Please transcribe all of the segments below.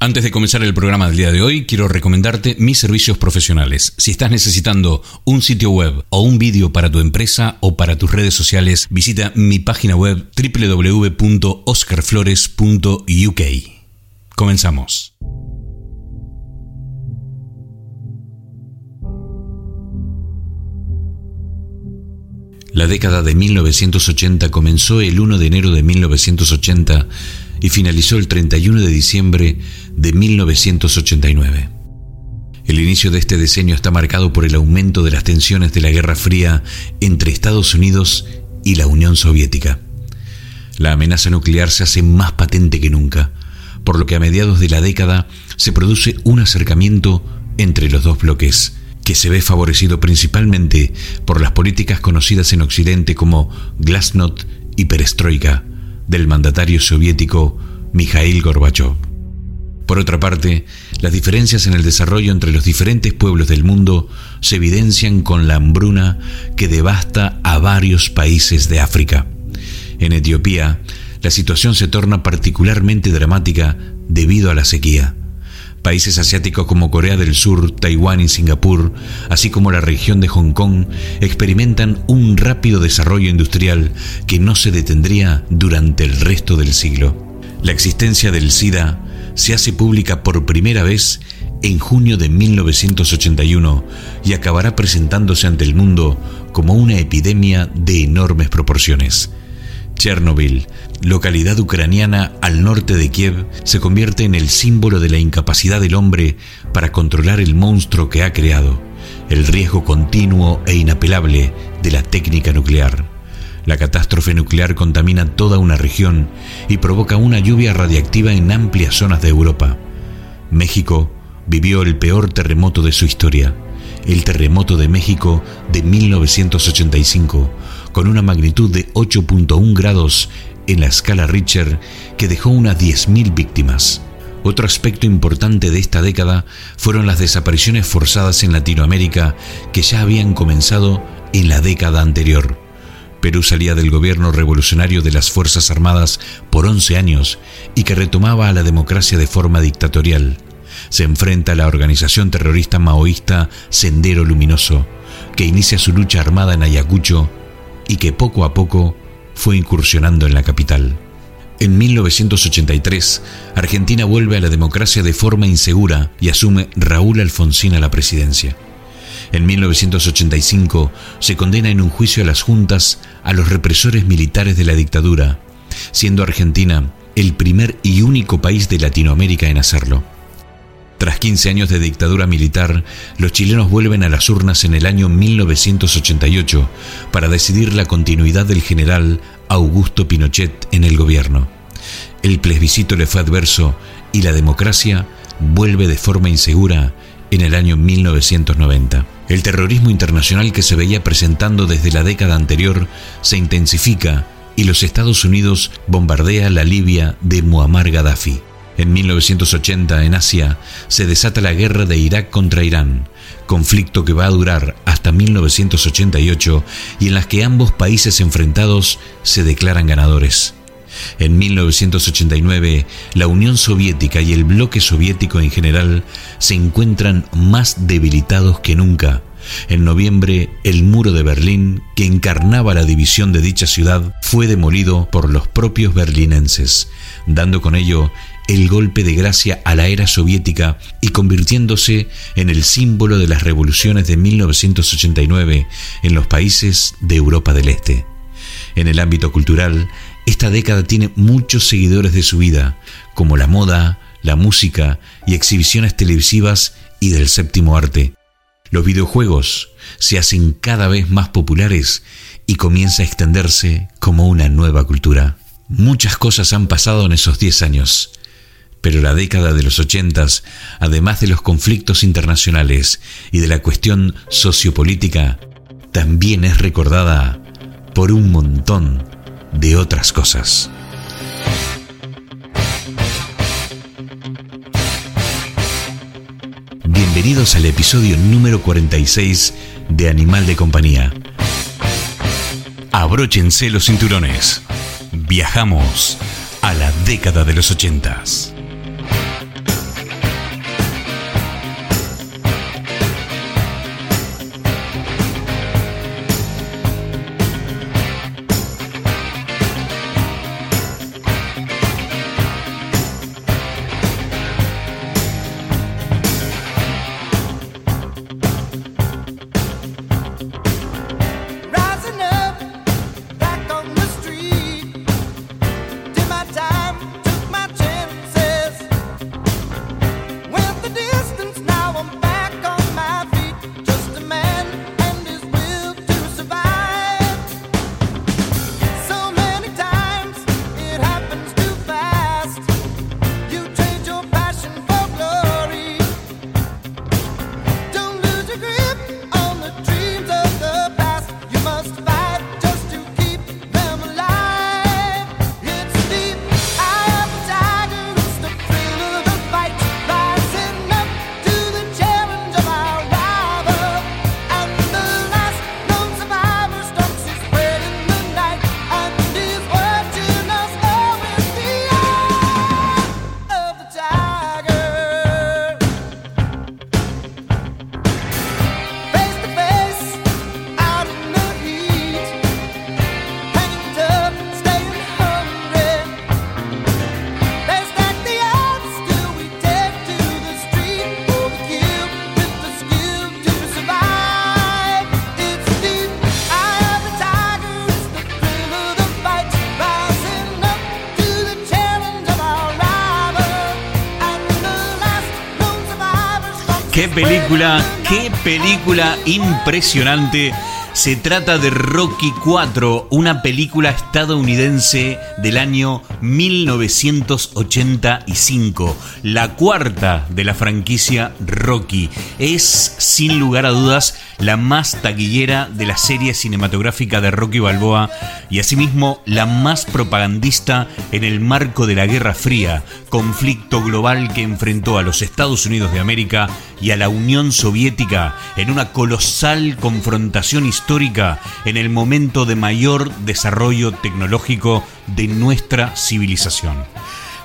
Antes de comenzar el programa del día de hoy, quiero recomendarte mis servicios profesionales. Si estás necesitando un sitio web o un vídeo para tu empresa o para tus redes sociales, visita mi página web www.oscarflores.uk. Comenzamos. La década de 1980 comenzó el 1 de enero de 1980 y finalizó el 31 de diciembre de 1989. El inicio de este decenio está marcado por el aumento de las tensiones de la Guerra Fría entre Estados Unidos y la Unión Soviética. La amenaza nuclear se hace más patente que nunca, por lo que a mediados de la década se produce un acercamiento entre los dos bloques, que se ve favorecido principalmente por las políticas conocidas en Occidente como Glasnost y Perestroika, del mandatario soviético Mikhail Gorbachev. Por otra parte, las diferencias en el desarrollo entre los diferentes pueblos del mundo se evidencian con la hambruna que devasta a varios países de África. En Etiopía, la situación se torna particularmente dramática debido a la sequía. Países asiáticos como Corea del Sur, Taiwán y Singapur, así como la región de Hong Kong, experimentan un rápido desarrollo industrial que no se detendría durante el resto del siglo. La existencia del SIDA se hace pública por primera vez en junio de 1981 y acabará presentándose ante el mundo como una epidemia de enormes proporciones. Chernobyl, localidad ucraniana al norte de Kiev, se convierte en el símbolo de la incapacidad del hombre para controlar el monstruo que ha creado, el riesgo continuo e inapelable de la técnica nuclear. La catástrofe nuclear contamina toda una región y provoca una lluvia radiactiva en amplias zonas de Europa. México vivió el peor terremoto de su historia, el terremoto de México de 1985, con una magnitud de 8.1 grados en la escala Richter que dejó unas 10.000 víctimas. Otro aspecto importante de esta década fueron las desapariciones forzadas en Latinoamérica que ya habían comenzado en la década anterior. Perú salía del gobierno revolucionario de las Fuerzas Armadas por 11 años y que retomaba a la democracia de forma dictatorial. Se enfrenta a la organización terrorista maoísta Sendero Luminoso, que inicia su lucha armada en Ayacucho y que poco a poco fue incursionando en la capital. En 1983, Argentina vuelve a la democracia de forma insegura y asume Raúl Alfonsín a la presidencia. En 1985 se condena en un juicio a las juntas a los represores militares de la dictadura, siendo Argentina el primer y único país de Latinoamérica en hacerlo. Tras 15 años de dictadura militar, los chilenos vuelven a las urnas en el año 1988 para decidir la continuidad del general Augusto Pinochet en el gobierno. El plebiscito le fue adverso y la democracia vuelve de forma insegura en el año 1990. El terrorismo internacional que se veía presentando desde la década anterior se intensifica y los Estados Unidos bombardea la Libia de Muammar Gaddafi. En 1980, en Asia, se desata la guerra de Irak contra Irán, conflicto que va a durar hasta 1988 y en las que ambos países enfrentados se declaran ganadores. En 1989, la Unión Soviética y el bloque soviético en general se encuentran más debilitados que nunca. En noviembre, el muro de Berlín, que encarnaba la división de dicha ciudad, fue demolido por los propios berlinenses, dando con ello el golpe de gracia a la era soviética y convirtiéndose en el símbolo de las revoluciones de 1989 en los países de Europa del Este. En el ámbito cultural, esta década tiene muchos seguidores de su vida, como la moda, la música y exhibiciones televisivas y del séptimo arte. Los videojuegos se hacen cada vez más populares y comienza a extenderse como una nueva cultura. Muchas cosas han pasado en esos 10 años pero la década de los ochentas, además de los conflictos internacionales y de la cuestión sociopolítica, también es recordada por un montón de otras cosas. Bienvenidos al episodio número 46 de Animal de Compañía. Abróchense los cinturones. Viajamos a la década de los ochentas. Qué película impresionante se trata de Rocky 4, una película estadounidense del año 1985, la cuarta de la franquicia Rocky. Es, sin lugar a dudas, la más taquillera de la serie cinematográfica de Rocky Balboa y asimismo la más propagandista en el marco de la Guerra Fría, conflicto global que enfrentó a los Estados Unidos de América y a la Unión Soviética en una colosal confrontación histórica en el momento de mayor desarrollo tecnológico de nuestra civilización.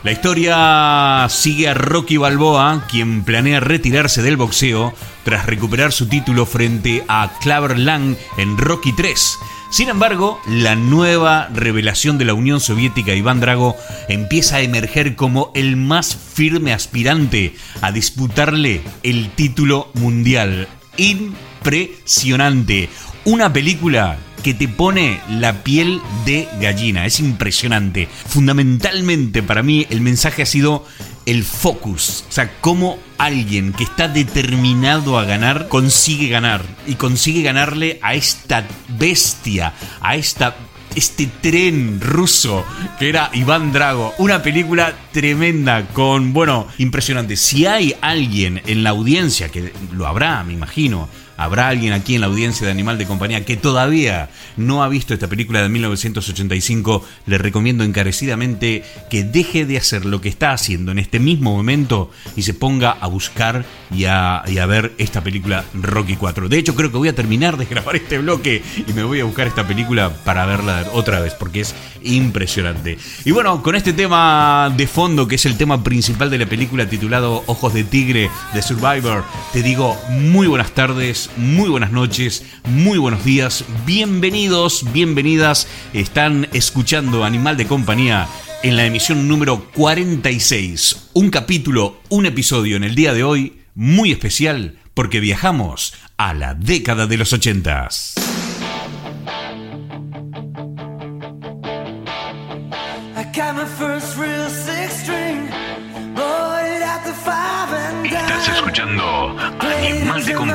La historia sigue a Rocky Balboa, quien planea retirarse del boxeo tras recuperar su título frente a Claver Lang en Rocky 3 sin embargo, la nueva revelación de la Unión Soviética, Iván Drago, empieza a emerger como el más firme aspirante a disputarle el título mundial. Impresionante. Una película que te pone la piel de gallina. Es impresionante. Fundamentalmente para mí el mensaje ha sido el focus. O sea, cómo alguien que está determinado a ganar consigue ganar. Y consigue ganarle a esta bestia, a esta este tren ruso que era Iván Drago. Una película tremenda con, bueno, impresionante. Si hay alguien en la audiencia, que lo habrá, me imagino, Habrá alguien aquí en la audiencia de Animal de Compañía que todavía no ha visto esta película de 1985. Le recomiendo encarecidamente que deje de hacer lo que está haciendo en este mismo momento y se ponga a buscar y a, ver esta película Rocky 4. De hecho, creo que voy a terminar de grabar este bloque y me voy a buscar esta película para verla otra vez porque es impresionante. Y bueno, con este tema de fondo, que es el tema principal de la película titulado Ojos de Tigre de Survivor, te digo muy buenas tardes muy buenas noches, muy buenos días, bienvenidos, bienvenidas. Están escuchando Animal de Compañía en la emisión número 46. Un capítulo, un episodio en el día de hoy muy especial porque viajamos a la década de los ochentas.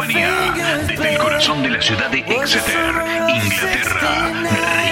Desde el corazón de la ciudad de Exeter, Inglaterra,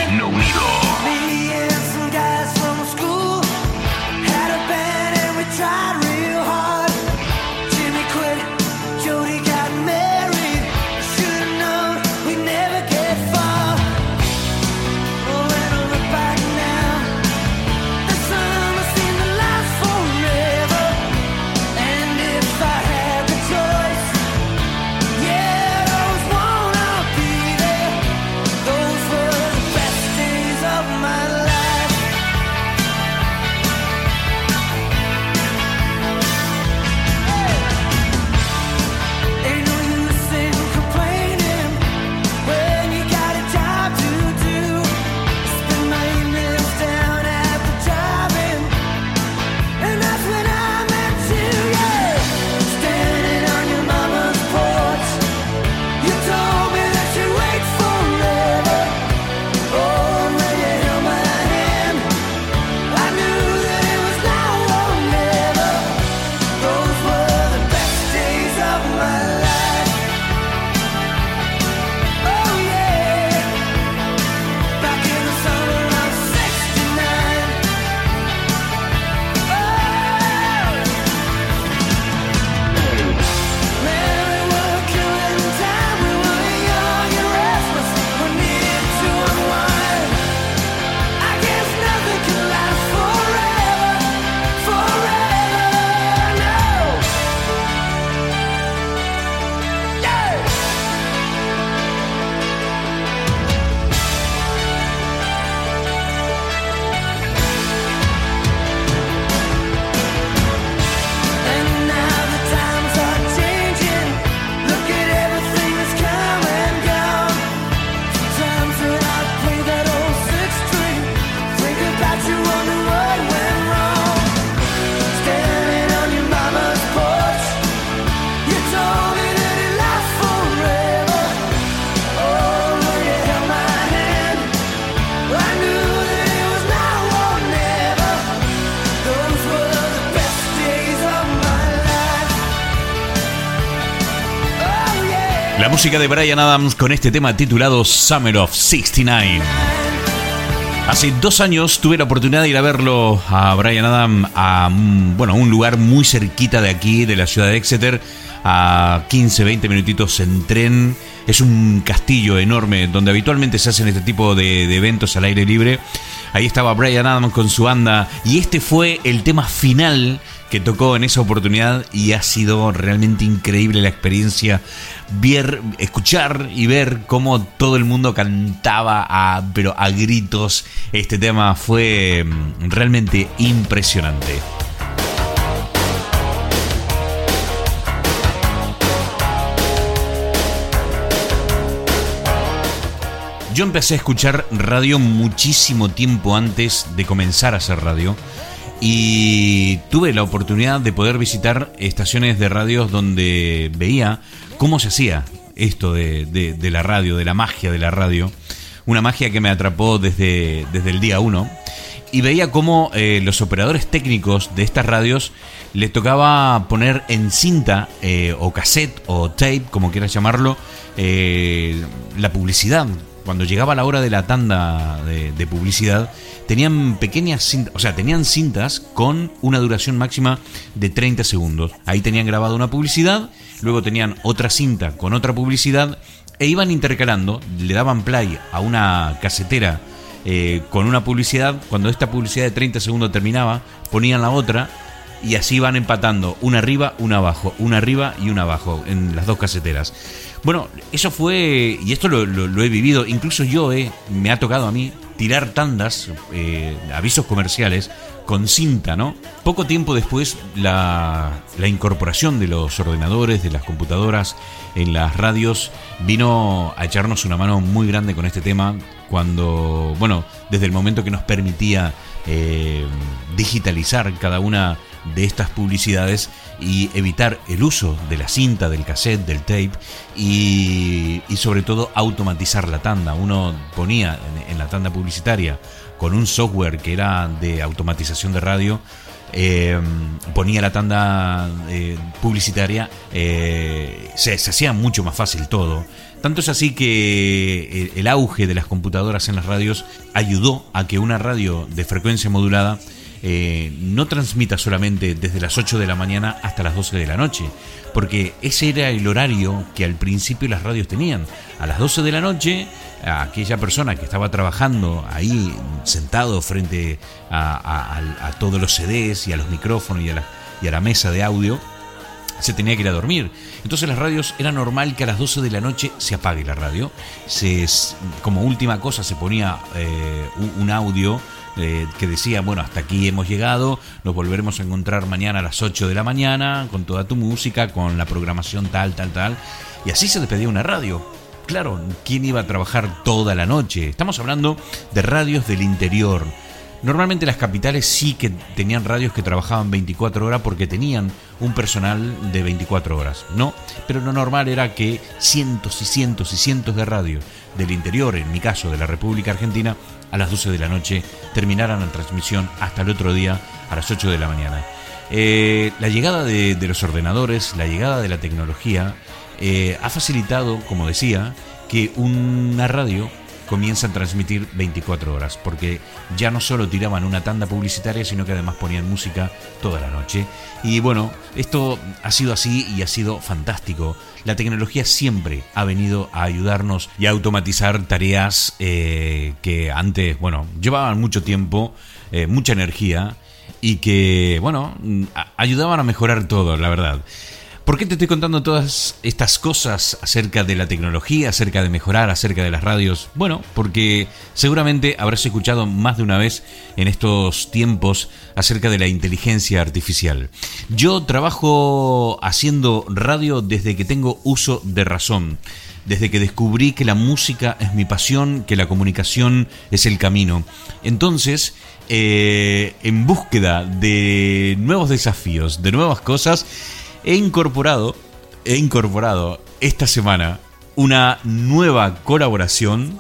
música de Brian Adams con este tema titulado Summer of 69. Hace dos años tuve la oportunidad de ir a verlo a Brian Adams a un lugar muy cerquita de aquí, de la ciudad de Exeter, a 15, 20 minutitos en tren. Es un castillo enorme donde habitualmente se hacen este tipo de eventos al aire libre. Ahí estaba Brian Adams con su banda y este fue el tema final que tocó en esa oportunidad y ha sido realmente increíble la experiencia ver, escuchar y ver cómo todo el mundo cantaba a, pero a gritos. Este tema fue mm, realmente impresionante. Yo empecé a escuchar radio muchísimo tiempo antes de comenzar a hacer radio y tuve la oportunidad de poder visitar estaciones de radios donde veía cómo se hacía esto de, la radio, de la magia de la radio. Una magia que me atrapó desde, desde el día uno. Y veía cómo eh, los operadores técnicos de estas radios les tocaba poner en cinta eh, o cassette o tape, como quieras llamarlo, eh, la publicidad. Cuando llegaba la hora de la tanda de publicidad, tenían pequeñas cintas, o sea, tenían cintas con una duración máxima de 30 segundos. Ahí tenían grabado una publicidad, luego tenían otra cinta con otra publicidad e iban intercalando, le daban play a una casetera eh, con una publicidad, cuando esta publicidad de 30 segundos terminaba, ponían la otra y así iban empatando, una arriba, una abajo, una arriba y una abajo en las dos caseteras. Bueno, eso fue, y esto lo, he vivido, incluso yo eh, me ha tocado a mí tirar tandas, eh, avisos comerciales, con cinta, ¿no? Poco tiempo después, la, la, incorporación de los ordenadores, de las computadoras en las radios, vino a echarnos una mano muy grande con este tema, cuando, bueno, desde el momento que nos permitía eh, digitalizar cada una de estas publicidades y evitar el uso de la cinta, del cassette, del tape y, sobre todo automatizar la tanda. Uno ponía en, la tanda publicitaria con un software que era de automatización de radio, eh, ponía la tanda eh, publicitaria, eh, se, hacía mucho más fácil todo. Tanto es así que el auge de las computadoras en las radios ayudó a que una radio de frecuencia modulada eh, no transmita solamente desde las 8 de la mañana hasta las 12 de la noche, porque ese era el horario que al principio las radios tenían. A las 12 de la noche, aquella persona que estaba trabajando ahí sentado frente a, todos los CDs y a los micrófonos y a, la, y a la mesa de audio, se tenía que ir a dormir. Entonces las radios era normal que a las 12 de la noche se apague la radio. Se, como última cosa se ponía eh, un audio eh, que decía, bueno, hasta aquí hemos llegado, nos volveremos a encontrar mañana a las 8 de la mañana con toda tu música, con la programación tal, tal, tal. Y así se despedía una radio. Claro, ¿quién iba a trabajar toda la noche? Estamos hablando de radios del interior. Normalmente las capitales sí que tenían radios que trabajaban 24 horas porque tenían un personal de 24 horas, ¿no? Pero lo normal era que cientos y cientos y cientos de radios del interior, en mi caso de la República Argentina, a las 12 de la noche, terminaran la transmisión hasta el otro día a las 8 de la mañana. Eh, la llegada de, los ordenadores, la llegada de la tecnología, eh, ha facilitado, como decía, que una radio comienza a transmitir 24 horas, porque ya no solo tiraban una tanda publicitaria, sino que además ponían música toda la noche. Y bueno, esto ha sido así y ha sido fantástico. La tecnología siempre ha venido a ayudarnos y a automatizar tareas eh, que antes, bueno, llevaban mucho tiempo, eh, mucha energía y que, bueno, ayudaban a mejorar todo, la verdad. ¿Por qué te estoy contando todas estas cosas acerca de la tecnología, acerca de mejorar, acerca de las radios? Bueno, porque seguramente habrás escuchado más de una vez en estos tiempos acerca de la inteligencia artificial. Yo trabajo haciendo radio desde que tengo uso de razón desde que descubrí que la música es mi pasión, que la comunicación es el camino. Entonces, eh, en búsqueda de nuevos desafíos, de nuevas cosas, he incorporado, he incorporado esta semana una nueva colaboración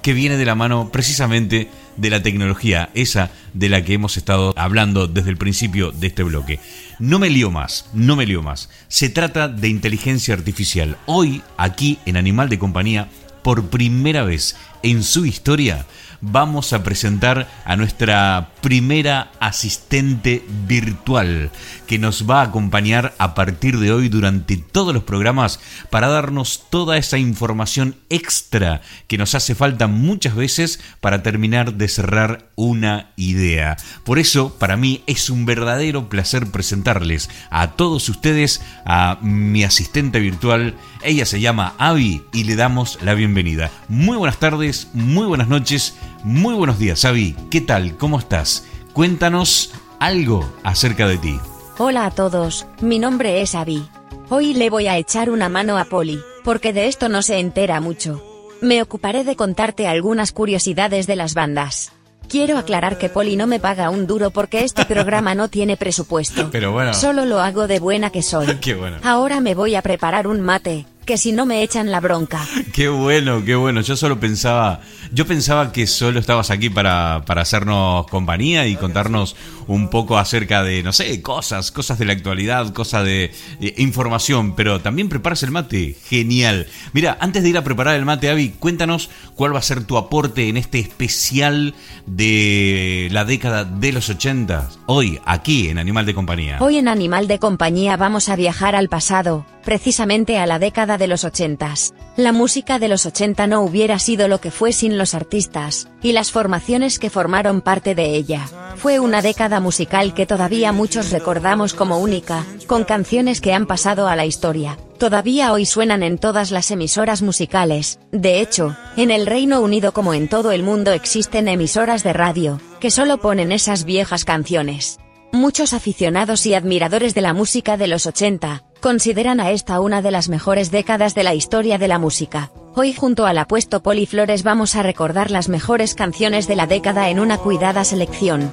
que viene de la mano precisamente de la tecnología, esa de la que hemos estado hablando desde el principio de este bloque. No me lío más, no me lío más. Se trata de inteligencia artificial. Hoy, aquí en Animal de Compañía, por primera vez en su historia, vamos a presentar a nuestra primera asistente virtual que nos va a acompañar a partir de hoy durante todos los programas para darnos toda esa información extra que nos hace falta muchas veces para terminar de cerrar una idea. Por eso, para mí es un verdadero placer presentarles a todos ustedes a mi asistente virtual. Ella se llama Avi y le damos la bienvenida. Muy buenas tardes, muy buenas noches muy buenos días, Avi. ¿Qué tal? ¿Cómo estás? Cuéntanos algo acerca de ti. Hola a todos, mi nombre es Avi. Hoy le voy a echar una mano a Poli, porque de esto no se entera mucho. Me ocuparé de contarte algunas curiosidades de las bandas. Quiero aclarar que Poli no me paga un duro porque este programa no tiene presupuesto. Pero bueno. Solo lo hago de buena que soy. Qué bueno. Ahora me voy a preparar un mate, que si no me echan la bronca. Qué bueno, qué bueno. Yo solo pensaba, yo pensaba que solo estabas aquí para, para hacernos compañía y contarnos un poco acerca de, no sé, cosas, cosas de la actualidad, cosas de, información, pero también preparas el mate. Genial. Mira, antes de ir a preparar el mate, Avi, cuéntanos cuál va a ser tu aporte en este especial de la década de los 80, hoy, aquí en Animal de Compañía. Hoy en Animal de Compañía vamos a viajar al pasado, precisamente a la década de los ochentas. La música de los 80 no hubiera sido lo que fue sin los artistas, y las formaciones que formaron parte de ella. Fue una musical que todavía muchos recordamos como única, con canciones que han pasado a la historia. Todavía hoy suenan en todas las emisoras musicales, de hecho, en el Reino Unido como en todo el mundo existen emisoras de radio, que solo ponen esas viejas canciones. Muchos aficionados y admiradores de la música de los 80, consideran a esta una de las mejores décadas de la historia de la música. Hoy junto al apuesto Poli Flores vamos a recordar las mejores canciones de la década en una cuidada selección.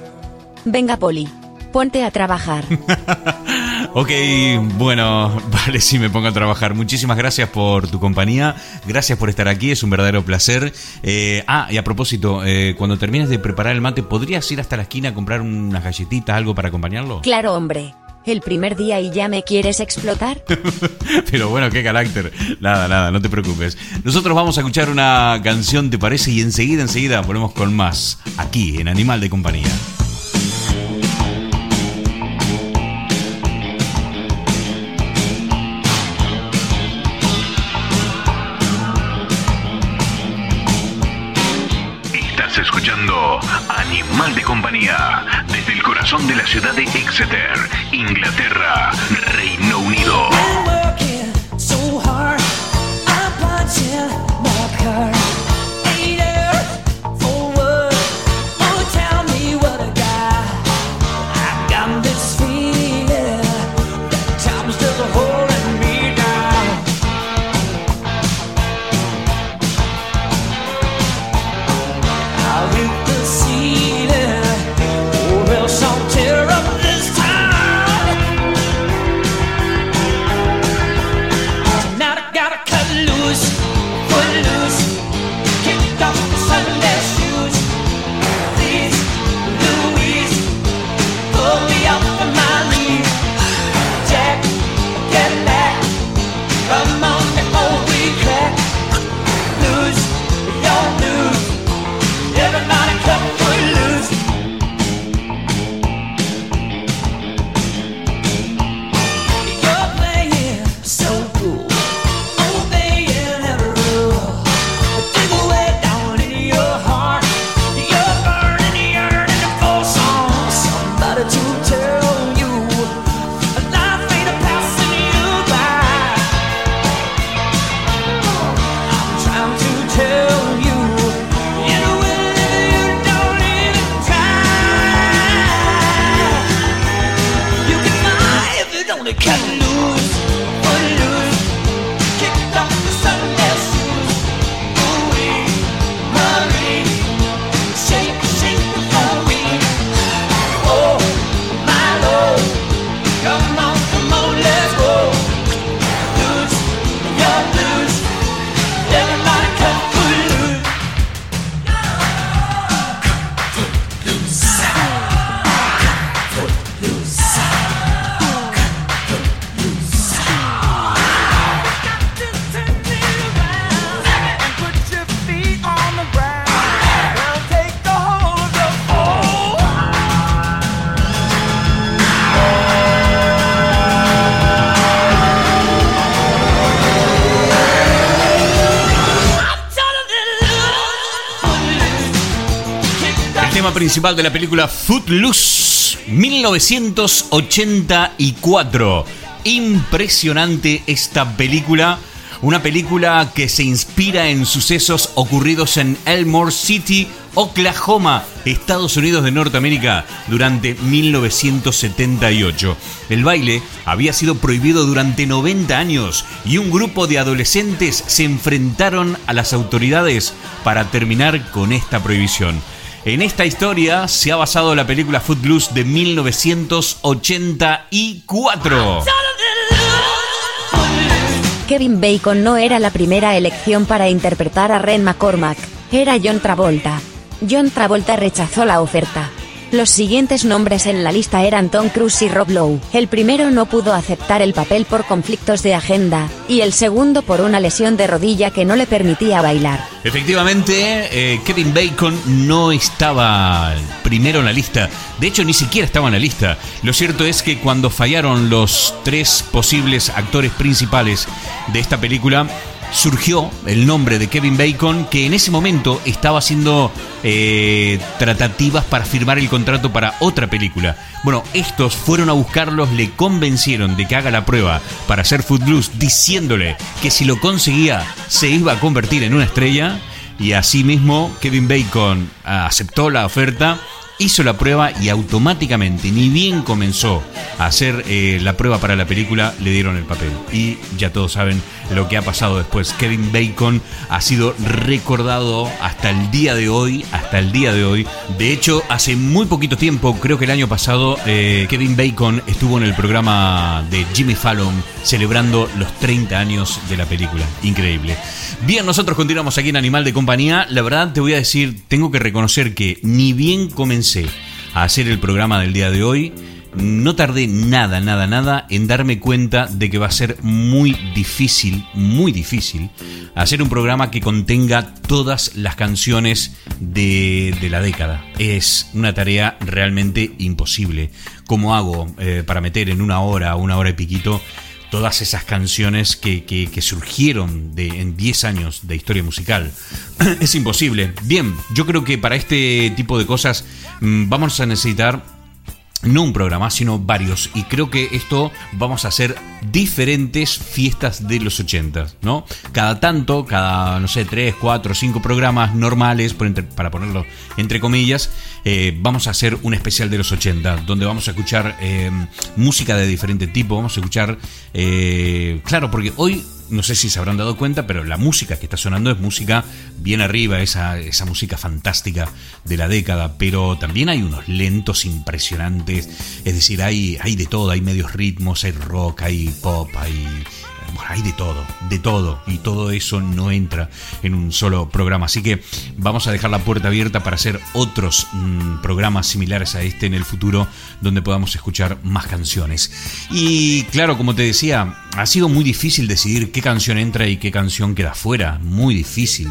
Venga Poli, ponte a trabajar. ok, bueno, vale, sí me pongo a trabajar. Muchísimas gracias por tu compañía, gracias por estar aquí, es un verdadero placer. Eh, ah, y a propósito, eh, cuando termines de preparar el mate, ¿podrías ir hasta la esquina a comprar unas galletitas, algo para acompañarlo? Claro, hombre. ¿El primer día y ya me quieres explotar? Pero bueno, qué carácter. Nada, nada, no te preocupes. Nosotros vamos a escuchar una canción, ¿te parece? Y enseguida, enseguida ponemos con más, aquí en Animal de Compañía. Animal de compañía, desde el corazón de la ciudad de Exeter, Inglaterra, Reino Unido. Tema principal de la película Footloose 1984. Impresionante esta película. Una película que se inspira en sucesos ocurridos en Elmore City, Oklahoma, Estados Unidos de Norteamérica, durante 1978. El baile había sido prohibido durante 90 años y un grupo de adolescentes se enfrentaron a las autoridades para terminar con esta prohibición. En esta historia se ha basado la película Footloose de 1984. Kevin Bacon no era la primera elección para interpretar a Ren McCormack, era John Travolta. John Travolta rechazó la oferta. Los siguientes nombres en la lista eran Tom Cruise y Rob Lowe. El primero no pudo aceptar el papel por conflictos de agenda, y el segundo por una lesión de rodilla que no le permitía bailar. Efectivamente, eh, Kevin Bacon no estaba primero en la lista. De hecho, ni siquiera estaba en la lista. Lo cierto es que cuando fallaron los tres posibles actores principales de esta película, surgió el nombre de Kevin Bacon, que en ese momento estaba haciendo eh, tratativas para firmar el contrato para otra película. Bueno, estos fueron a buscarlos, le convencieron de que haga la prueba para hacer Footloose, diciéndole que si lo conseguía se iba a convertir en una estrella. Y asimismo, Kevin Bacon aceptó la oferta hizo la prueba y automáticamente, ni bien comenzó a hacer eh, la prueba para la película, le dieron el papel. Y ya todos saben lo que ha pasado después. Kevin Bacon ha sido recordado hasta el día de hoy, hasta el día de hoy. De hecho, hace muy poquito tiempo, creo que el año pasado, eh, Kevin Bacon estuvo en el programa de Jimmy Fallon celebrando los 30 años de la película. Increíble. Bien, nosotros continuamos aquí en Animal de Compañía. La verdad te voy a decir, tengo que reconocer que ni bien a hacer el programa del día de hoy, no tardé nada, nada, nada en darme cuenta de que va a ser muy difícil, muy difícil, hacer un programa que contenga todas las canciones de, la década. Es una tarea realmente imposible. ¿Cómo hago eh, para meter en una hora, una hora y piquito? Todas esas canciones que, surgieron de, en 10 años de historia musical. es imposible. Bien, yo creo que para este tipo de cosas mm, vamos a necesitar no un programa, sino varios. Y creo que esto vamos a hacer diferentes fiestas de los 80, ¿no? Cada tanto, cada, no sé, 3, 4, 5 programas normales, para ponerlo entre comillas, eh, vamos a hacer un especial de los 80, donde vamos a escuchar eh, música de diferente tipo, vamos a escuchar, eh, claro, porque hoy no sé si se habrán dado cuenta, pero la música que está sonando es música bien arriba, esa, esa música fantástica de la década, pero también hay unos lentos impresionantes, es decir, hay, hay de todo, hay medios ritmos, hay rock, hay pop, hay hay de todo, de todo, y todo eso no entra en un solo programa. Así que vamos a dejar la puerta abierta para hacer otros mm, programas similares a este en el futuro, donde podamos escuchar más canciones. Y claro, como te decía, ha sido muy difícil decidir qué canción entra y qué canción queda fuera, muy difícil.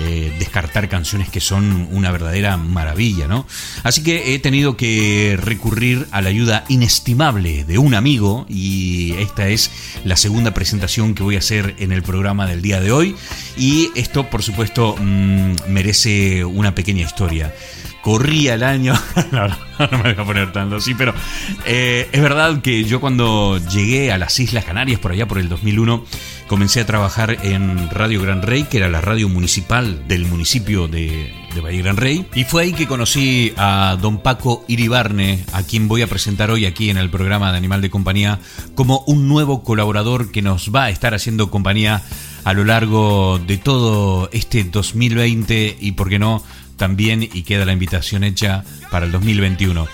Eh, descartar canciones que son una verdadera maravilla, ¿no? Así que he tenido que recurrir a la ayuda inestimable de un amigo y esta es la segunda presentación que voy a hacer en el programa del día de hoy y esto por supuesto mm, merece una pequeña historia corría el año. no, me voy a poner tanto así, pero eh, es verdad que yo cuando llegué a las Islas Canarias, por allá por el 2001, comencé a trabajar en Radio Gran Rey, que era la radio municipal del municipio de, de Valle Gran Rey. Y fue ahí que conocí a don Paco Iribarne, a quien voy a presentar hoy aquí en el programa de Animal de Compañía, como un nuevo colaborador que nos va a estar haciendo compañía a lo largo de todo este 2020 y, por qué no, también y queda la invitación hecha para el 2021.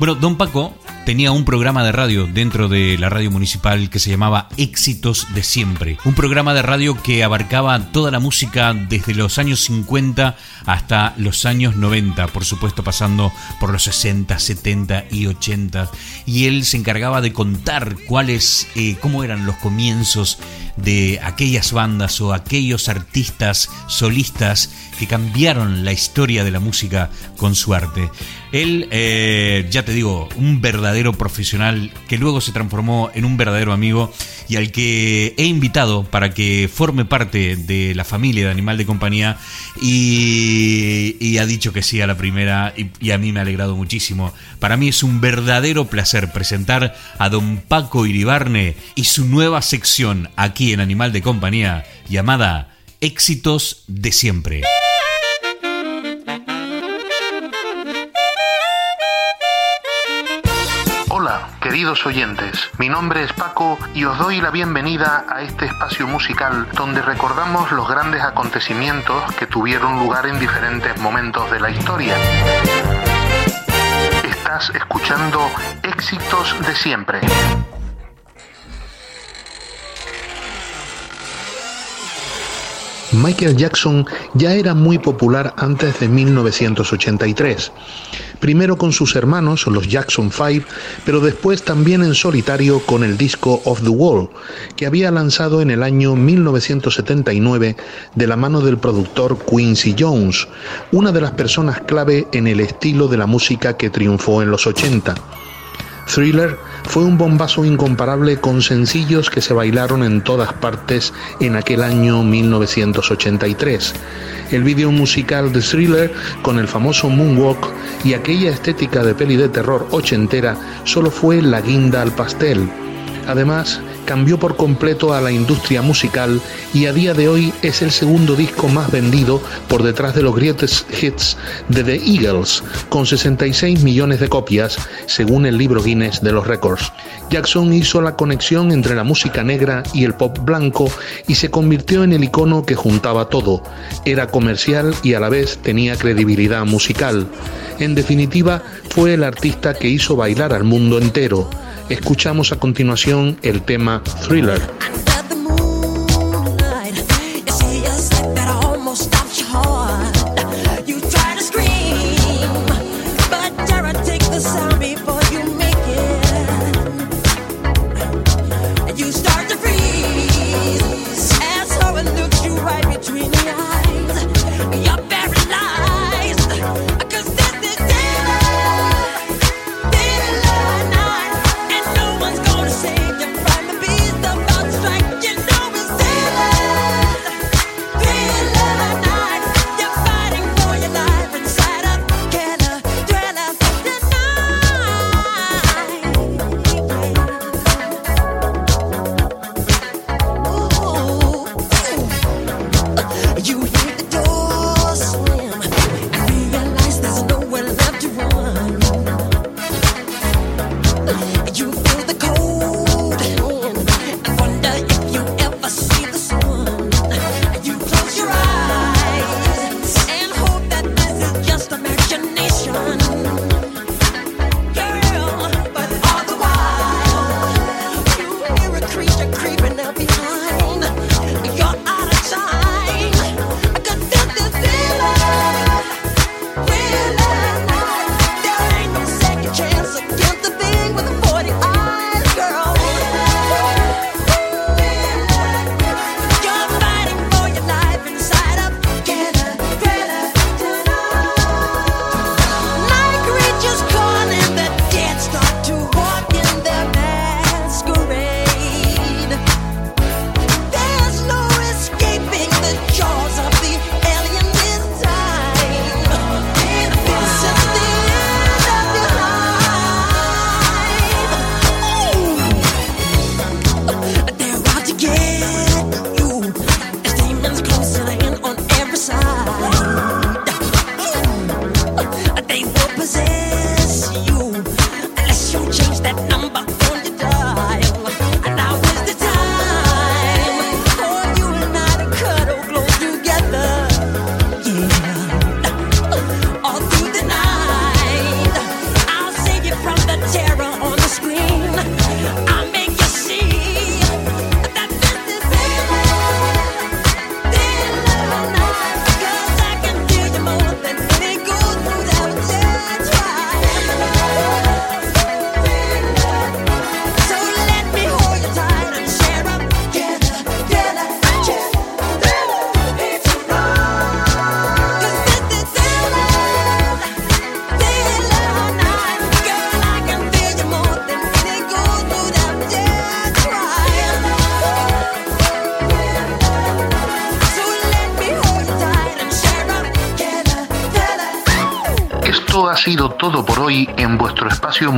Bueno, don Paco tenía un programa de radio dentro de la radio municipal que se llamaba Éxitos de Siempre. Un programa de radio que abarcaba toda la música desde los años 50 hasta los años 90, por supuesto pasando por los 60, 70 y 80. Y él se encargaba de contar cuáles, eh, cómo eran los comienzos de aquellas bandas o aquellos artistas solistas que cambiaron la historia de la música con su arte. Él, eh, ya te digo, un verdadero profesional que luego se transformó en un verdadero amigo y al que he invitado para que forme parte de la familia de Animal de Compañía y, ha dicho que sí a la primera y, y, a mí me ha alegrado muchísimo. Para mí es un verdadero placer presentar a don Paco Iribarne y su nueva sección aquí en Animal de Compañía llamada Éxitos de siempre. Queridos oyentes, mi nombre es Paco y os doy la bienvenida a este espacio musical donde recordamos los grandes acontecimientos que tuvieron lugar en diferentes momentos de la historia. Estás escuchando éxitos de siempre. Michael Jackson ya era muy popular antes de 1983, primero con sus hermanos, los Jackson 5, pero después también en solitario con el disco Of the Wall, que había lanzado en el año 1979 de la mano del productor Quincy Jones, una de las personas clave en el estilo de la música que triunfó en los 80. Thriller fue un bombazo incomparable con sencillos que se bailaron en todas partes en aquel año 1983. El vídeo musical de Thriller, con el famoso Moonwalk y aquella estética de peli de terror ochentera, solo fue la guinda al pastel. Además, cambió por completo a la industria musical y a día de hoy es el segundo disco más vendido por detrás de los Greatest Hits de The Eagles, con 66 millones de copias, según el libro Guinness de los récords. Jackson hizo la conexión entre la música negra y el pop blanco y se convirtió en el icono que juntaba todo. Era comercial y a la vez tenía credibilidad musical. En definitiva, fue el artista que hizo bailar al mundo entero. Escuchamos a continuación el tema Thriller.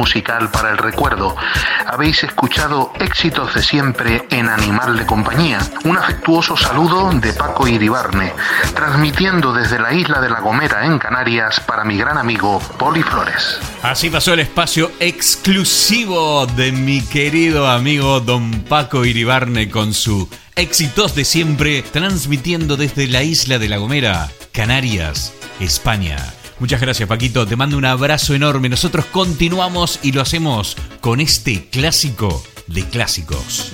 Musical para el recuerdo. Habéis escuchado éxitos de siempre en Animal de Compañía. Un afectuoso saludo de Paco Iribarne, transmitiendo desde la isla de La Gomera en Canarias para mi gran amigo Poli Flores. Así pasó el espacio exclusivo de mi querido amigo Don Paco Iribarne con su éxitos de siempre, transmitiendo desde la isla de La Gomera, Canarias, España. Muchas gracias Paquito, te mando un abrazo enorme. Nosotros continuamos y lo hacemos con este clásico de clásicos.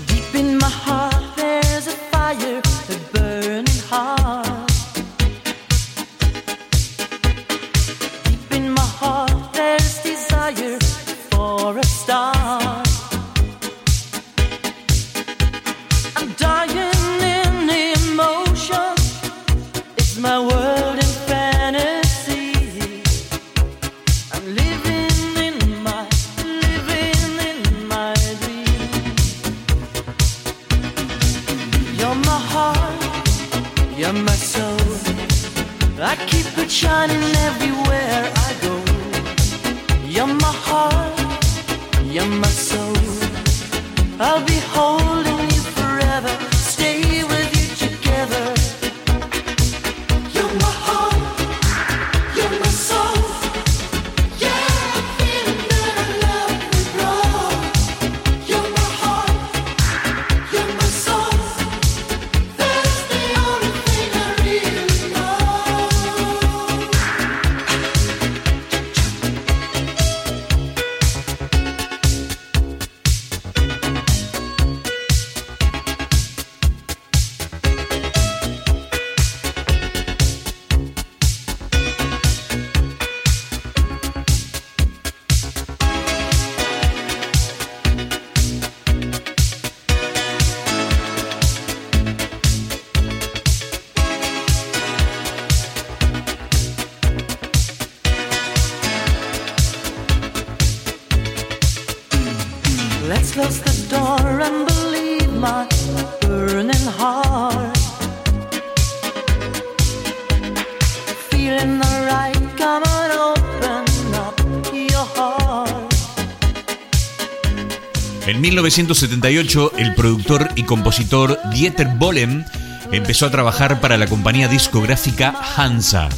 1978, el productor y compositor Dieter Bohlen empezó a trabajar para la compañía discográfica Hansa.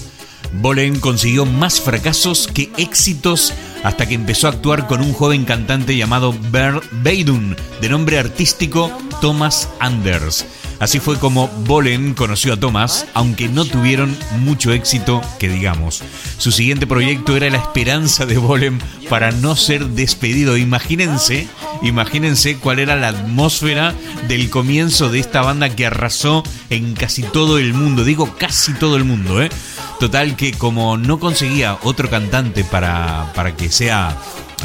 Bohlen consiguió más fracasos que éxitos hasta que empezó a actuar con un joven cantante llamado Bert Beidun, de nombre artístico Thomas Anders. Así fue como Bolen conoció a Thomas, aunque no tuvieron mucho éxito, que digamos. Su siguiente proyecto era la esperanza de Bolen para no ser despedido. Imagínense, imagínense cuál era la atmósfera del comienzo de esta banda que arrasó en casi todo el mundo. Digo casi todo el mundo, ¿eh? Total que como no conseguía otro cantante para, para que sea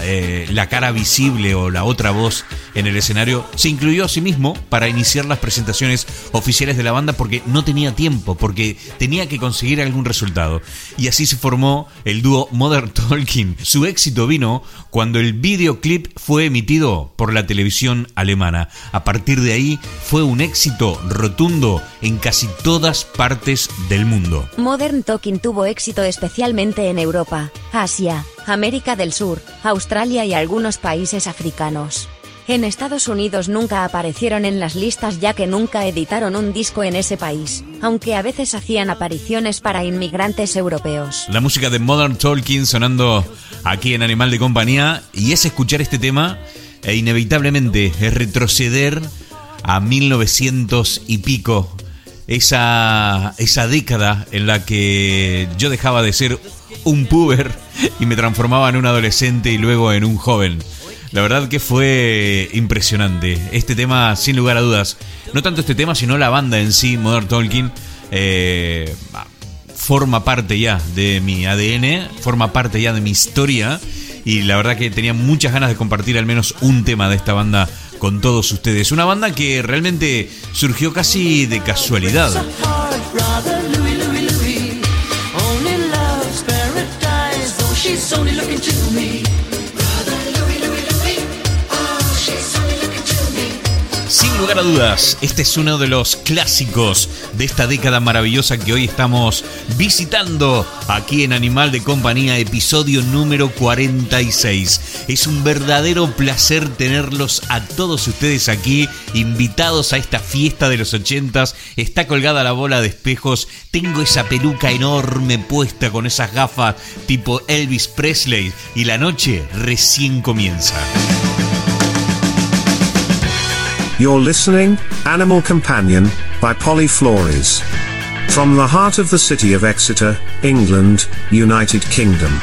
eh, la cara visible o la otra voz en el escenario, se incluyó a sí mismo para iniciar las presentaciones oficiales de la banda porque no tenía tiempo, porque tenía que conseguir algún resultado. Y así se formó el dúo Modern Talking. Su éxito vino cuando el videoclip fue emitido por la televisión alemana. A partir de ahí fue un éxito rotundo en casi todas partes del mundo. Modern Talking tuvo éxito especialmente en Europa, Asia, América del Sur, Australia y algunos países africanos. En Estados Unidos nunca aparecieron en las listas ya que nunca editaron un disco en ese país, aunque a veces hacían apariciones para inmigrantes europeos. La música de Modern Talking sonando aquí en Animal de Compañía y es escuchar este tema e inevitablemente es retroceder a 1900 y pico, esa, esa década en la que yo dejaba de ser un puber y me transformaba en un adolescente y luego en un joven. La verdad que fue impresionante. Este tema, sin lugar a dudas, no tanto este tema, sino la banda en sí, Modern Talking, eh, forma parte ya de mi ADN, forma parte ya de mi historia. Y la verdad que tenía muchas ganas de compartir al menos un tema de esta banda con todos ustedes. Una banda que realmente surgió casi de casualidad. Lugar a dudas, este es uno de los clásicos de esta década maravillosa que hoy estamos visitando aquí en Animal de Compañía, episodio número 46. Es un verdadero placer tenerlos a todos ustedes aquí, invitados a esta fiesta de los ochentas. Está colgada la bola de espejos, tengo esa peluca enorme puesta con esas gafas tipo Elvis Presley y la noche recién comienza. You're listening, Animal Companion, by Polly Flores. From the heart of the city of Exeter, England, United Kingdom.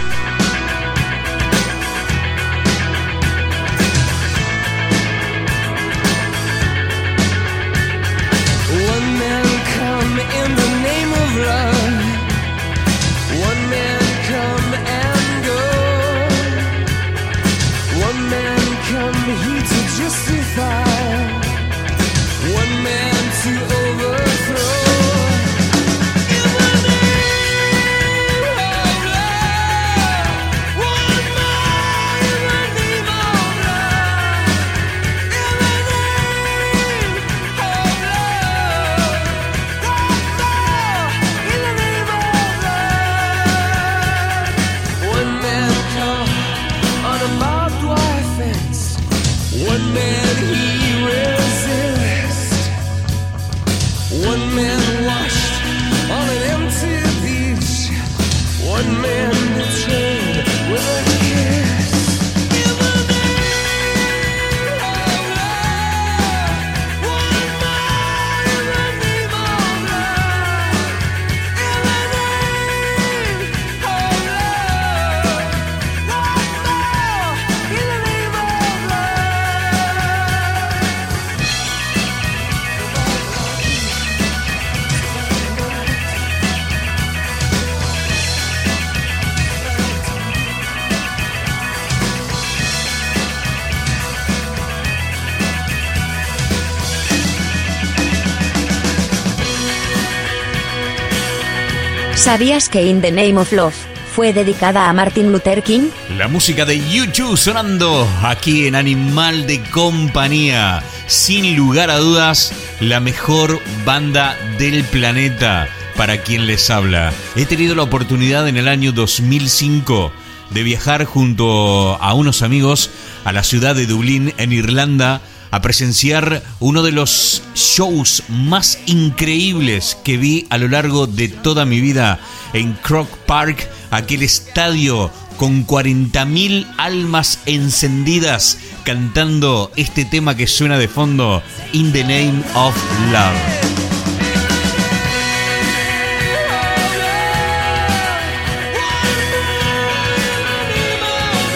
¿Sabías que In the Name of Love fue dedicada a Martin Luther King? La música de YouTube sonando aquí en Animal de Compañía. Sin lugar a dudas, la mejor banda del planeta para quien les habla. He tenido la oportunidad en el año 2005 de viajar junto a unos amigos a la ciudad de Dublín, en Irlanda, a presenciar uno de los shows más increíbles que vi a lo largo de toda mi vida en Croc Park, aquel estadio con 40.000 almas encendidas cantando este tema que suena de fondo, In the Name of Love.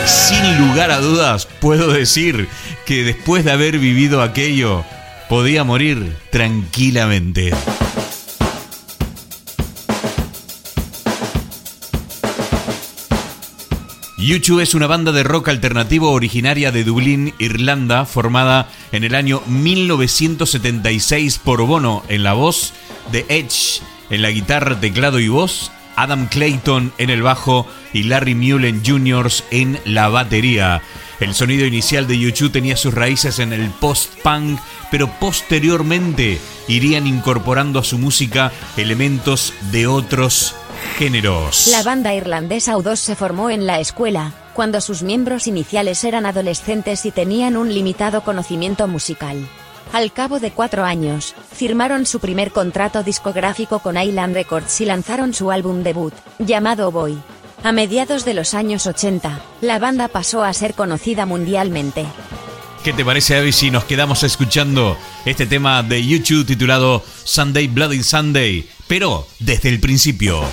sin lugar a dudas puedo decir que después de haber vivido aquello, podía morir tranquilamente. YouTube es una banda de rock alternativo originaria de Dublín, Irlanda, formada en el año 1976 por Bono en la voz, The Edge en la guitarra, teclado y voz, Adam Clayton en el bajo y Larry Mullen Jr. en la batería. El sonido inicial de YouTube tenía sus raíces en el post-punk, pero posteriormente irían incorporando a su música elementos de otros géneros. La banda irlandesa U2 se formó en la escuela, cuando sus miembros iniciales eran adolescentes y tenían un limitado conocimiento musical. Al cabo de cuatro años, firmaron su primer contrato discográfico con Island Records y lanzaron su álbum debut, llamado Boy. A mediados de los años 80, la banda pasó a ser conocida mundialmente. ¿Qué te parece, Avi, si nos quedamos escuchando este tema de YouTube titulado Sunday Bloody Sunday, pero desde el principio?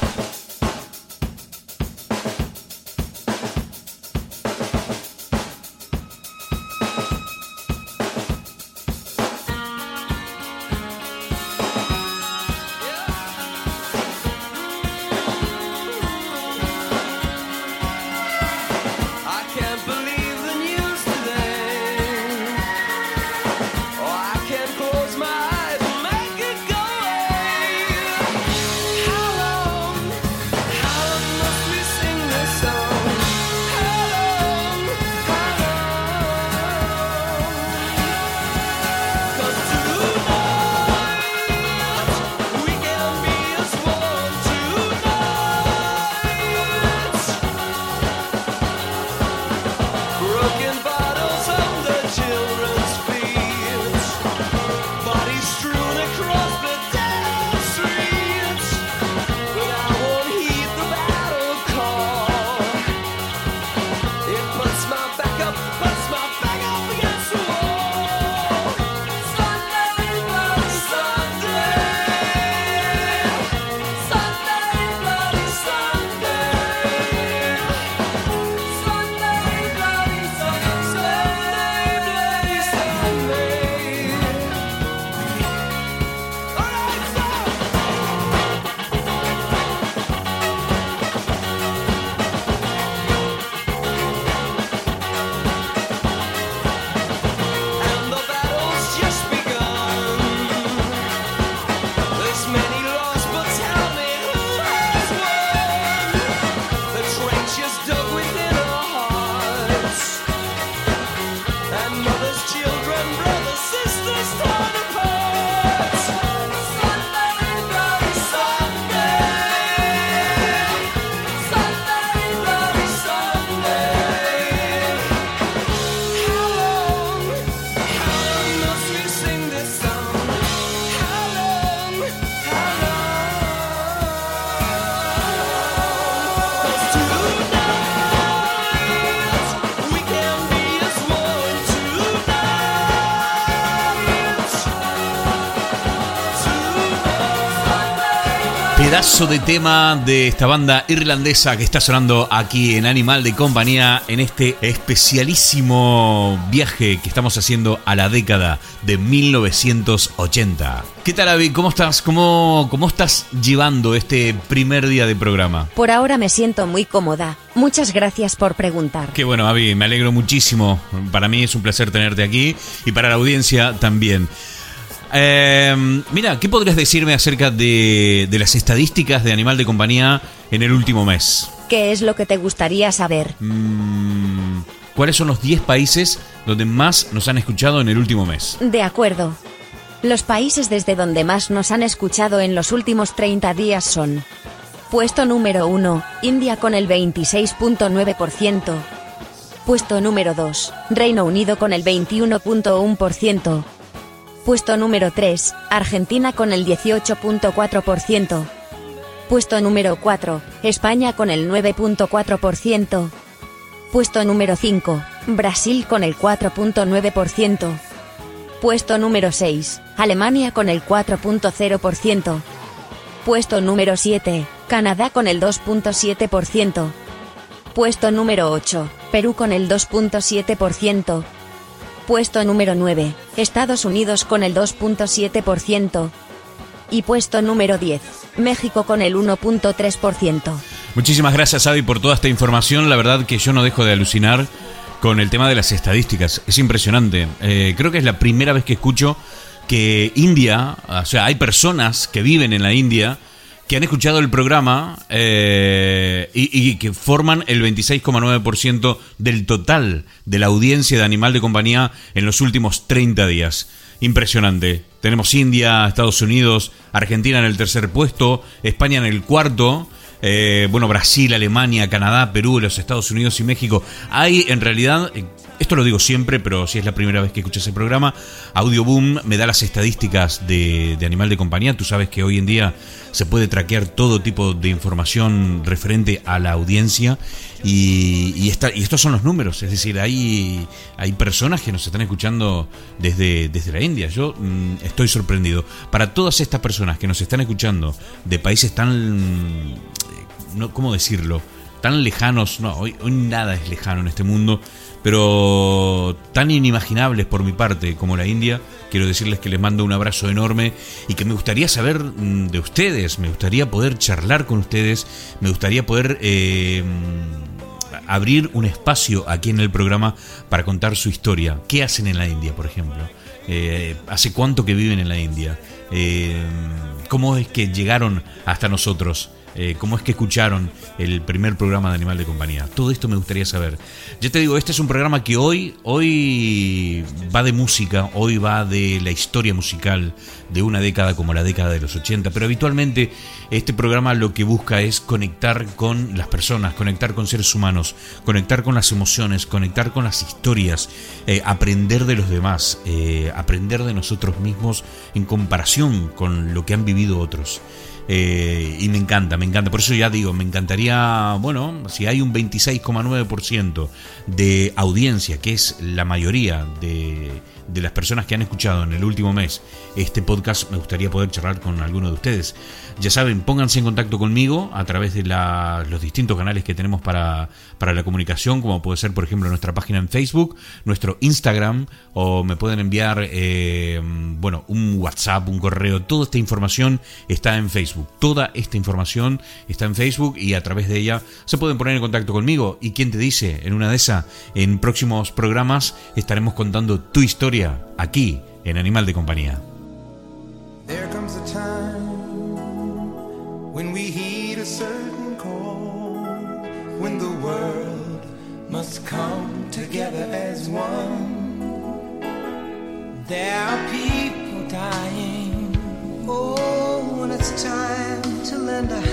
Pedazo de tema de esta banda irlandesa que está sonando aquí en Animal de Compañía en este especialísimo viaje que estamos haciendo a la década de 1980. ¿Qué tal, Avi? ¿Cómo estás? ¿Cómo, ¿Cómo estás llevando este primer día de programa? Por ahora me siento muy cómoda. Muchas gracias por preguntar. Qué bueno, Avi, me alegro muchísimo. Para mí es un placer tenerte aquí y para la audiencia también. Eh, mira, ¿qué podrías decirme acerca de, las estadísticas de Animal de Compañía en el último mes? ¿Qué es lo que te gustaría saber? Mm, ¿Cuáles son los 10 países donde más nos han escuchado en el último mes? De acuerdo. Los países desde donde más nos han escuchado en los últimos 30 días son Puesto número 1, India con el 26.9%. Puesto número 2, Reino Unido con el 21.1%. Puesto número 3, Argentina con el 18.4%. Puesto número 4, España con el 9.4%. Puesto número 5, Brasil con el 4.9%. Puesto número 6, Alemania con el 4.0%. Puesto número 7, Canadá con el 2.7%. Puesto número 8, Perú con el 2.7%. Puesto número 9, Estados Unidos con el 2.7%. Y puesto número 10, México con el 1.3%. Muchísimas gracias, Avi, por toda esta información. La verdad que yo no dejo de alucinar con el tema de las estadísticas. Es impresionante. Eh, creo que es la primera vez que escucho que India, o sea, hay personas que viven en la India que han escuchado el programa eh, y, que forman el 26,9% del total de la audiencia de Animal de Compañía en los últimos 30 días. Impresionante. Tenemos India, Estados Unidos, Argentina en el tercer puesto, España en el cuarto. Eh, bueno, Brasil, Alemania, Canadá, Perú, los Estados Unidos y México. Hay en realidad esto lo digo siempre, pero si es la primera vez que escuchas el programa, Audioboom me da las estadísticas de, Animal de Compañía. Tú sabes que hoy en día se puede traquear todo tipo de información referente a la audiencia y, y, estos son los números. Es decir, hay, hay personas que nos están escuchando desde, desde la India. Yo mm, estoy sorprendido. Para todas estas personas que nos están escuchando de países tan... No, ¿Cómo decirlo? Tan lejanos. No, hoy, hoy nada es lejano en este mundo pero tan inimaginables por mi parte como la India, quiero decirles que les mando un abrazo enorme y que me gustaría saber mm, de ustedes, me gustaría poder charlar con ustedes, me gustaría poder eh, abrir un espacio aquí en el programa para contar su historia. ¿Qué hacen en la India, por ejemplo? Eh, ¿Hace cuánto que viven en la India? Eh, ¿Cómo es que llegaron hasta nosotros? Eh, cómo es que escucharon el primer programa de Animal de Compañía. Todo esto me gustaría saber. Ya te digo, este es un programa que hoy, hoy va de música, hoy va de la historia musical de una década como la década de los 80, pero habitualmente este programa lo que busca es conectar con las personas, conectar con seres humanos, conectar con las emociones, conectar con las historias, eh, aprender de los demás, eh, aprender de nosotros mismos en comparación con lo que han vivido otros. Eh, y me encanta, me encanta. Por eso ya digo, me encantaría, bueno, si hay un 26,9% de audiencia, que es la mayoría de, de las personas que han escuchado en el último mes este podcast, me gustaría poder charlar con alguno de ustedes. Ya saben, pónganse en contacto conmigo a través de los distintos canales que tenemos para, para la comunicación, como puede ser, por ejemplo, nuestra página en Facebook, nuestro Instagram, o me pueden enviar, eh, bueno, un WhatsApp, un correo. Toda esta información está en Facebook. Toda esta información está en Facebook y a través de ella se pueden poner en contacto conmigo. ¿Y quién te dice? En una de esas, en próximos programas estaremos contando tu historia aquí en Animal de Compañía. When we heed a certain call, when the world must come together as one. There are people dying. Oh, when it's time to lend a hand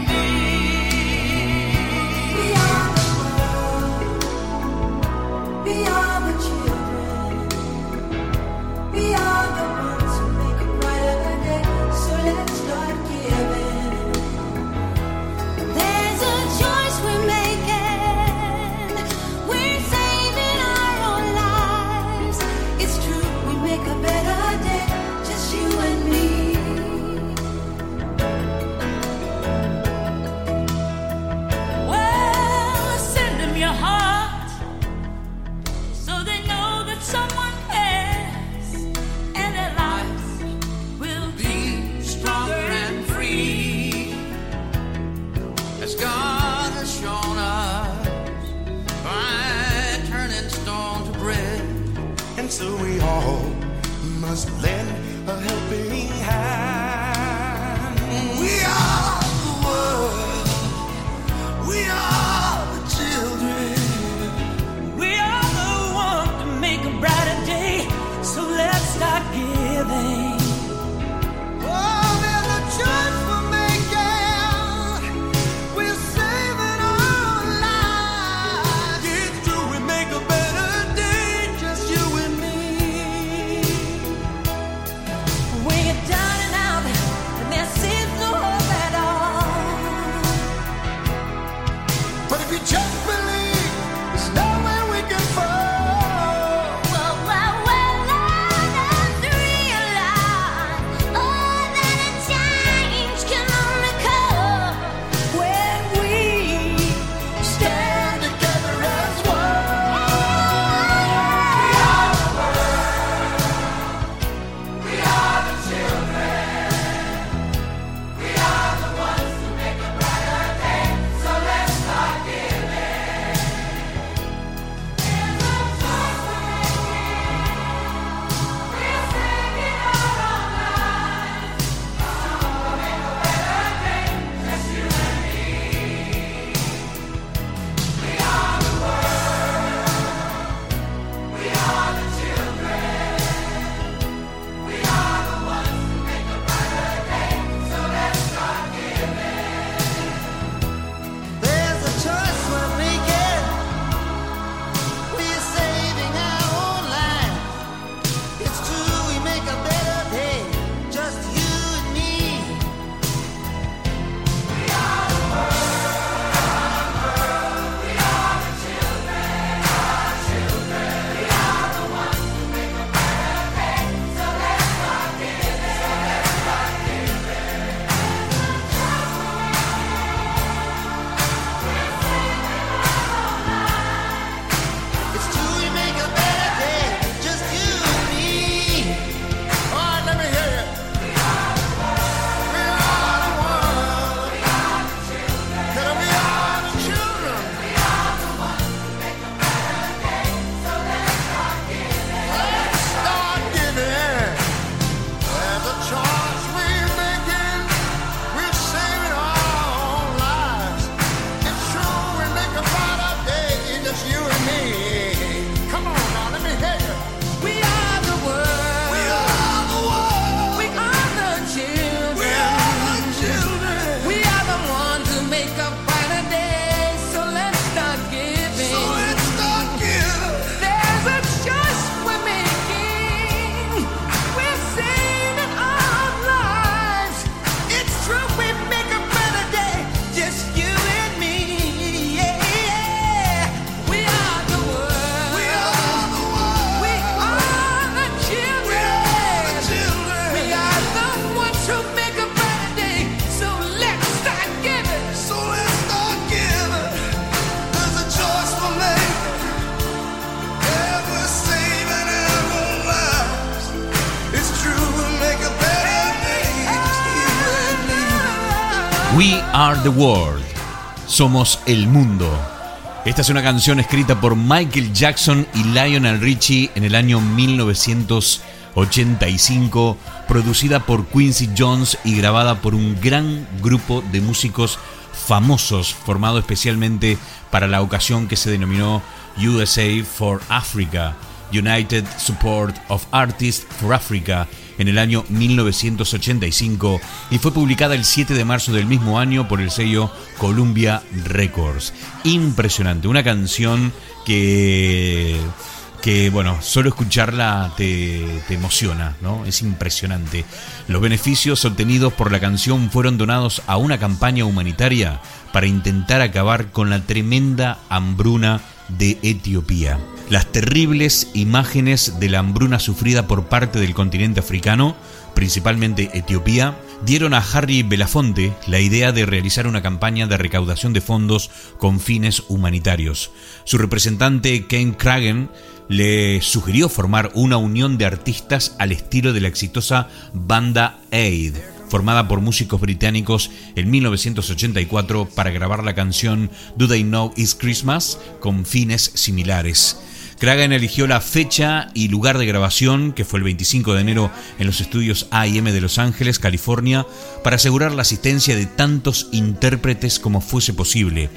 the World. Somos el mundo. Esta es una canción escrita por Michael Jackson y Lionel Richie en el año 1985, producida por Quincy Jones y grabada por un gran grupo de músicos famosos, formado especialmente para la ocasión que se denominó USA for Africa. United Support of Artists for Africa en el año 1985 y fue publicada el 7 de marzo del mismo año por el sello Columbia Records. Impresionante, una canción que que bueno, solo escucharla te, te, emociona, ¿no? Es impresionante. Los beneficios obtenidos por la canción fueron donados a una campaña humanitaria para intentar acabar con la tremenda hambruna de Etiopía. Las terribles imágenes de la hambruna sufrida por parte del continente africano, principalmente Etiopía, dieron a Harry Belafonte la idea de realizar una campaña de recaudación de fondos con fines humanitarios. Su representante Ken Kragen le sugirió formar una unión de artistas al estilo de la exitosa banda Aid, formada por músicos británicos en 1984 para grabar la canción Do They Know It's Christmas con fines similares. Kragan eligió la fecha y lugar de grabación, que fue el 25 de enero en los estudios AM de Los Ángeles, California, para asegurar la asistencia de tantos intérpretes como fuese posible.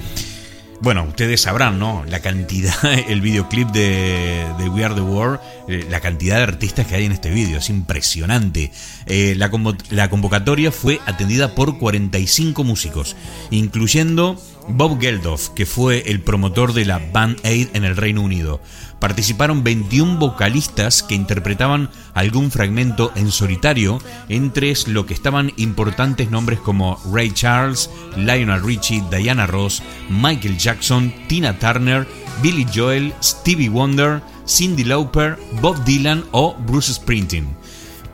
Bueno, ustedes sabrán, ¿no? La cantidad, el videoclip de, We Are the World, eh, la cantidad de artistas que hay en este video, es impresionante. Eh, la, la convocatoria fue atendida por 45 músicos, incluyendo Bob Geldof, que fue el promotor de la Band Aid en el Reino Unido. Participaron 21 vocalistas que interpretaban algún fragmento en solitario, entre lo que estaban importantes nombres como Ray Charles, Lionel Richie, Diana Ross, Michael Jackson, Tina Turner, Billy Joel, Stevie Wonder, Cindy Lauper, Bob Dylan o Bruce Springsteen.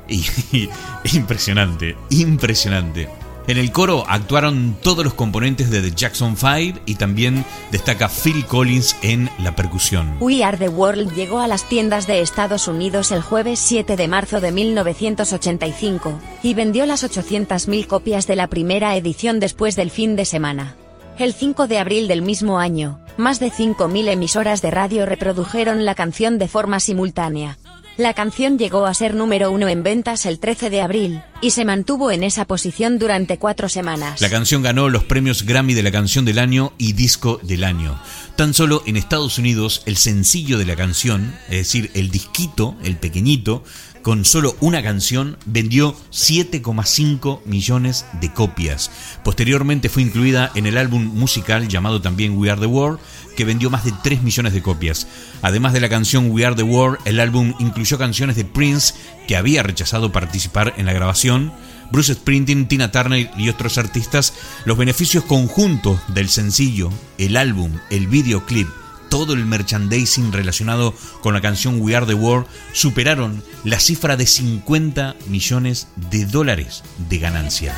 impresionante, impresionante. En el coro actuaron todos los componentes de The Jackson 5 y también destaca Phil Collins en la percusión. We Are the World llegó a las tiendas de Estados Unidos el jueves 7 de marzo de 1985 y vendió las 800.000 copias de la primera edición después del fin de semana. El 5 de abril del mismo año, más de 5.000 emisoras de radio reprodujeron la canción de forma simultánea. La canción llegó a ser número uno en ventas el 13 de abril, y se mantuvo en esa posición durante cuatro semanas. La canción ganó los premios Grammy de la canción del año y disco del año. Tan solo en Estados Unidos, el sencillo de la canción, es decir, el disquito, el pequeñito, con solo una canción, vendió 7,5 millones de copias. Posteriormente fue incluida en el álbum musical llamado también We Are the World, que vendió más de 3 millones de copias. Además de la canción We Are the World, el álbum incluyó canciones de Prince, que había rechazado participar en la grabación, Bruce Springsteen, Tina Turner y otros artistas, los beneficios conjuntos del sencillo, el álbum, el videoclip, todo el merchandising relacionado con la canción We Are the World superaron la cifra de 50 millones de dólares de ganancia.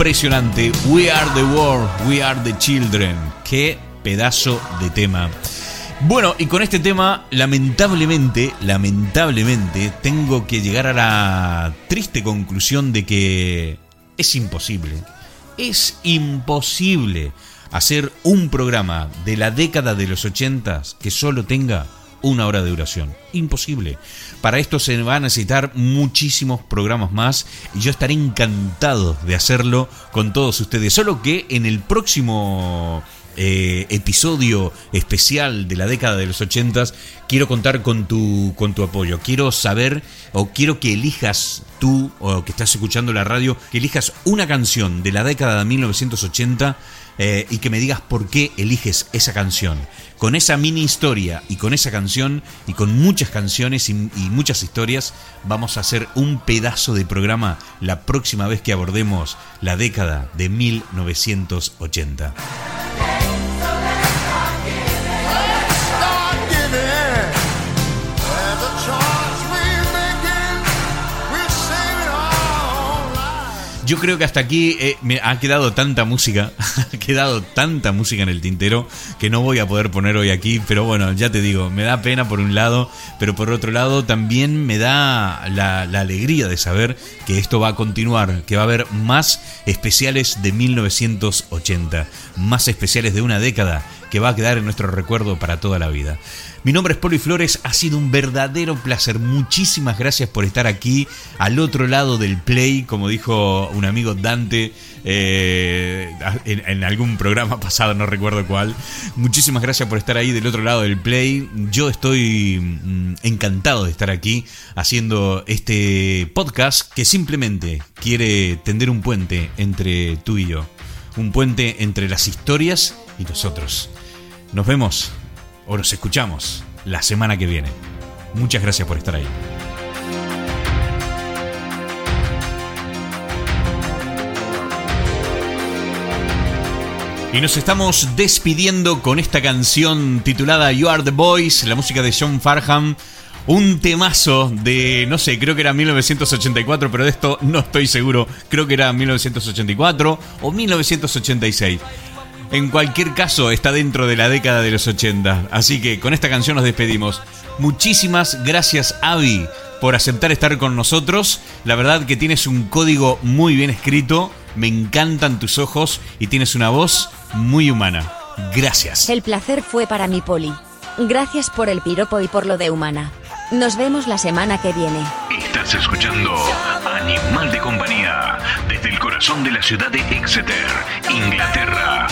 Impresionante. We are the world, we are the children. Qué pedazo de tema. Bueno, y con este tema, lamentablemente, lamentablemente, tengo que llegar a la triste conclusión de que es imposible. Es imposible hacer un programa de la década de los ochentas que solo tenga una hora de duración. Imposible. Para esto se van a necesitar muchísimos programas más y yo estaré encantado de hacerlo con todos ustedes. Solo que en el próximo eh, episodio especial de la década de los ochentas quiero contar con tu, con tu apoyo. Quiero saber o quiero que elijas tú o que estás escuchando la radio, que elijas una canción de la década de 1980 eh, y que me digas por qué eliges esa canción. Con esa mini historia y con esa canción y con muchas canciones y, y muchas historias, vamos a hacer un pedazo de programa la próxima vez que abordemos la década de 1980. Hey. Yo creo que hasta aquí eh, me ha quedado tanta música, ha quedado tanta música en el tintero que no voy a poder poner hoy aquí, pero bueno, ya te digo, me da pena por un lado, pero por otro lado también me da la, la alegría de saber que esto va a continuar, que va a haber más especiales de 1980, más especiales de una década que va a quedar en nuestro recuerdo para toda la vida. Mi nombre es Poli Flores, ha sido un verdadero placer. Muchísimas gracias por estar aquí al otro lado del play, como dijo un amigo Dante eh, en, algún programa pasado, no recuerdo cuál. Muchísimas gracias por estar ahí del otro lado del play. Yo estoy mm, encantado de estar aquí haciendo este podcast que simplemente quiere tender un puente entre tú y yo. Un puente entre las historias y nosotros. Nos vemos o nos escuchamos la semana que viene. Muchas gracias por estar ahí. Y nos estamos despidiendo con esta canción titulada You Are the Boys, la música de John Farham. Un temazo de, no sé, creo que era 1984, pero de esto no estoy seguro. Creo que era 1984 o 1986. En cualquier caso, está dentro de la década de los 80. Así que con esta canción nos despedimos. Muchísimas gracias, Avi, por aceptar estar con nosotros. La verdad que tienes un código muy bien escrito. Me encantan tus ojos y tienes una voz muy humana. Gracias. El placer fue para mi Poli. Gracias por el piropo y por lo de humana. Nos vemos la semana que viene. Estás escuchando Animal de Compañía desde el corazón de la ciudad de Exeter, Inglaterra,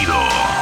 sonido.